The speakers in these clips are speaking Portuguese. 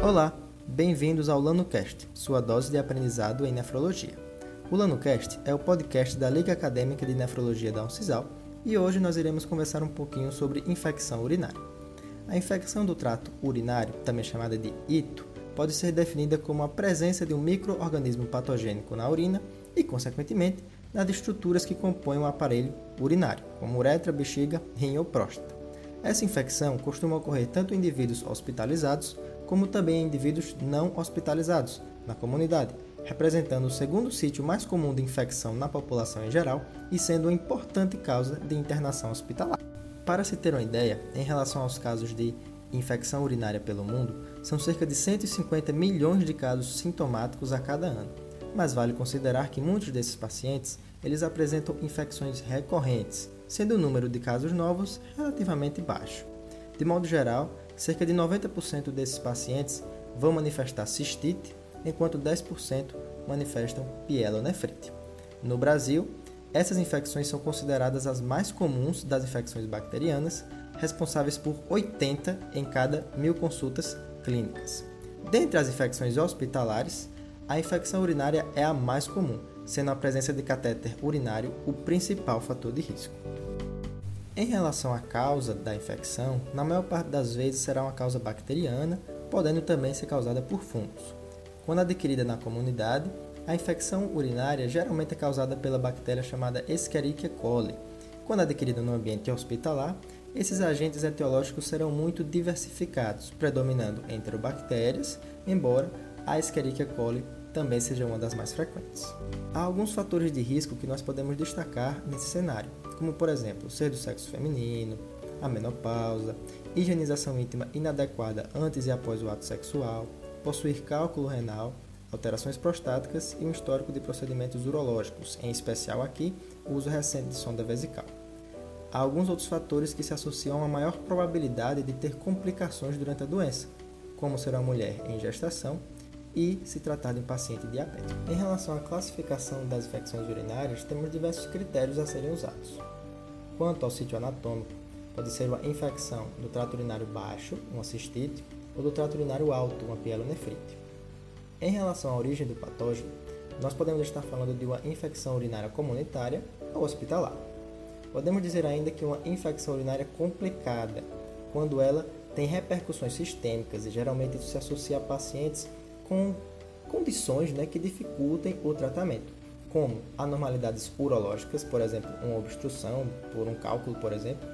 Olá, bem-vindos ao LanoCast, sua dose de aprendizado em nefrologia. O LanoCast é o podcast da Liga Acadêmica de Nefrologia da Uncisal e hoje nós iremos conversar um pouquinho sobre infecção urinária. A infecção do trato urinário, também chamada de ITO, pode ser definida como a presença de um microorganismo patogênico na urina e, consequentemente, nas estruturas que compõem o aparelho urinário, como uretra, bexiga, rim ou próstata. Essa infecção costuma ocorrer tanto em indivíduos hospitalizados como também indivíduos não hospitalizados na comunidade, representando o segundo sítio mais comum de infecção na população em geral e sendo uma importante causa de internação hospitalar. Para se ter uma ideia, em relação aos casos de infecção urinária pelo mundo, são cerca de 150 milhões de casos sintomáticos a cada ano. Mas vale considerar que muitos desses pacientes eles apresentam infecções recorrentes, sendo o número de casos novos relativamente baixo. De modo geral, cerca de 90% desses pacientes vão manifestar cistite, enquanto 10% manifestam pielonefrite. No Brasil, essas infecções são consideradas as mais comuns das infecções bacterianas, responsáveis por 80 em cada mil consultas clínicas. Dentre as infecções hospitalares, a infecção urinária é a mais comum, sendo a presença de catéter urinário o principal fator de risco. Em relação à causa da infecção, na maior parte das vezes será uma causa bacteriana, podendo também ser causada por fungos. Quando adquirida na comunidade, a infecção urinária geralmente é causada pela bactéria chamada Escherichia coli. Quando adquirida no ambiente hospitalar, esses agentes etiológicos serão muito diversificados, predominando enterobactérias, embora a Escherichia coli também seja uma das mais frequentes. Há alguns fatores de risco que nós podemos destacar nesse cenário como por exemplo ser do sexo feminino, a menopausa, higienização íntima inadequada antes e após o ato sexual, possuir cálculo renal, alterações prostáticas e um histórico de procedimentos urológicos, em especial aqui o uso recente de sonda vesical. Há alguns outros fatores que se associam a uma maior probabilidade de ter complicações durante a doença, como ser uma mulher em gestação e se tratar de um paciente diabético. Em relação à classificação das infecções urinárias, temos diversos critérios a serem usados. Quanto ao sítio anatômico, pode ser uma infecção do trato urinário baixo, uma cistite, ou do trato urinário alto, uma pielonefrite. Em relação à origem do patógeno, nós podemos estar falando de uma infecção urinária comunitária ou hospitalar. Podemos dizer ainda que uma infecção urinária complicada, quando ela tem repercussões sistêmicas e geralmente isso se associa a pacientes com condições né, que dificultem o tratamento, como anormalidades urológicas, por exemplo, uma obstrução por um cálculo, por exemplo,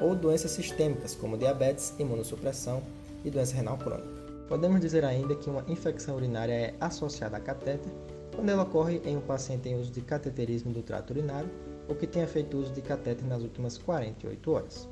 ou doenças sistêmicas, como diabetes, imunossupressão e doença renal crônica. Podemos dizer ainda que uma infecção urinária é associada a catéter quando ela ocorre em um paciente em uso de cateterismo do trato urinário ou que tenha feito uso de catéter nas últimas 48 horas.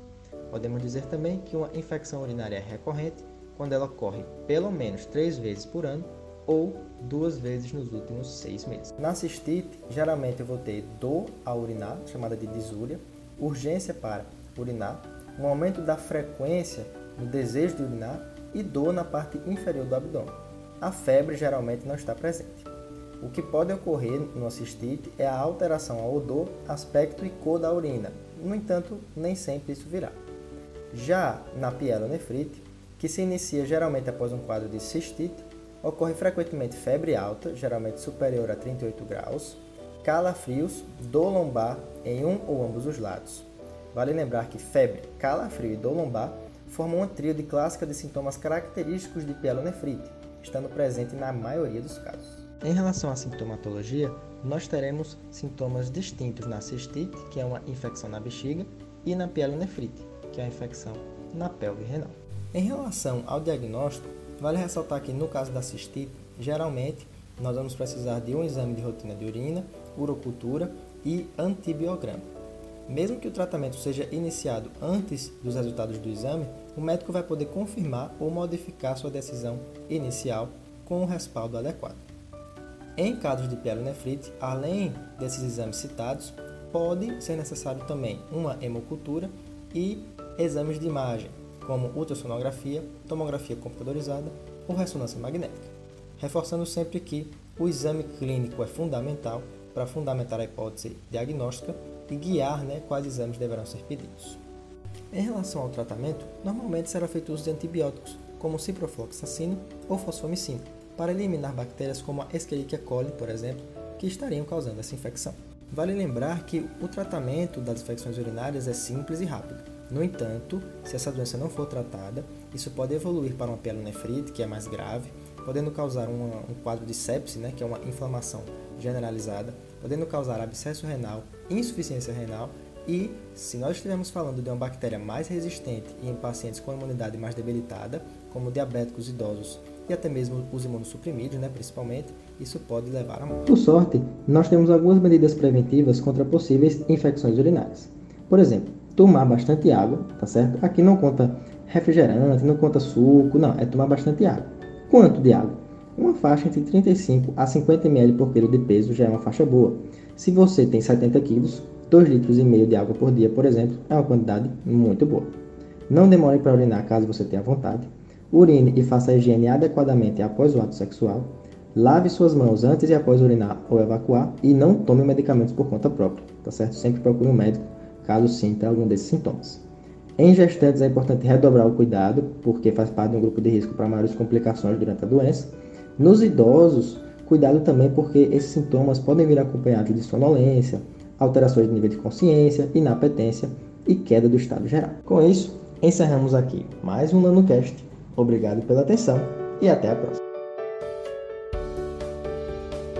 Podemos dizer também que uma infecção urinária é recorrente quando ela ocorre pelo menos três vezes por ano ou duas vezes nos últimos seis meses. Na cistite, geralmente eu vou ter dor a urinar, chamada de disúria, urgência para urinar, um aumento da frequência no desejo de urinar e dor na parte inferior do abdômen. A febre geralmente não está presente. O que pode ocorrer no cistite é a alteração ao odor, aspecto e cor da urina. No entanto, nem sempre isso virá. Já na pielonefrite, que se inicia geralmente após um quadro de cistite, ocorre frequentemente febre alta, geralmente superior a 38 graus, calafrios, dor lombar em um ou ambos os lados. Vale lembrar que febre, calafrio e dor lombar formam uma tríade clássica de sintomas característicos de pielonefrite, estando presente na maioria dos casos. Em relação à sintomatologia, nós teremos sintomas distintos na cistite, que é uma infecção na bexiga, e na pielonefrite, que é a infecção na pelve renal. Em relação ao diagnóstico, vale ressaltar que no caso da cistite, geralmente nós vamos precisar de um exame de rotina de urina, urocultura e antibiograma. Mesmo que o tratamento seja iniciado antes dos resultados do exame, o médico vai poder confirmar ou modificar sua decisão inicial com o respaldo adequado. Em casos de pielonefrite, além desses exames citados, pode ser necessário também uma hemocultura e exames de imagem, como ultrassonografia, tomografia computadorizada ou ressonância magnética, reforçando sempre que o exame clínico é fundamental para fundamentar a hipótese diagnóstica e guiar né, quais exames deverão ser pedidos. Em relação ao tratamento, normalmente será feito uso de antibióticos, como ciprofloxacino ou fosfomicina, para eliminar bactérias como a Escherichia coli, por exemplo, que estariam causando essa infecção. Vale lembrar que o tratamento das infecções urinárias é simples e rápido. No entanto, se essa doença não for tratada, isso pode evoluir para uma pielonefrite, que é mais grave, podendo causar uma, um quadro de sepse, né, que é uma inflamação generalizada, podendo causar abscesso renal, insuficiência renal e, se nós estivermos falando de uma bactéria mais resistente e em pacientes com imunidade mais debilitada, como diabéticos idosos e até mesmo os imunossuprimidos, né, principalmente, isso pode levar a morte. Por sorte, nós temos algumas medidas preventivas contra possíveis infecções urinárias. Por exemplo, tomar bastante água, tá certo? Aqui não conta refrigerante, não conta suco, não, é tomar bastante água. Quanto de água? Uma faixa entre 35 a 50 ml por quilo de peso já é uma faixa boa. Se você tem 70 quilos, 2 litros e meio de água por dia, por exemplo, é uma quantidade muito boa. Não demore para urinar caso você tenha vontade. Urine e faça a higiene adequadamente após o ato sexual. Lave suas mãos antes e após urinar ou evacuar e não tome medicamentos por conta própria, tá certo? Sempre procure um médico caso sinta algum desses sintomas. Em gestantes é importante redobrar o cuidado, porque faz parte de um grupo de risco para maiores complicações durante a doença. Nos idosos, cuidado também porque esses sintomas podem vir acompanhados de sonolência, alterações de nível de consciência, inapetência e queda do estado geral. Com isso, encerramos aqui mais um NanoCast Obrigado pela atenção e até a próxima.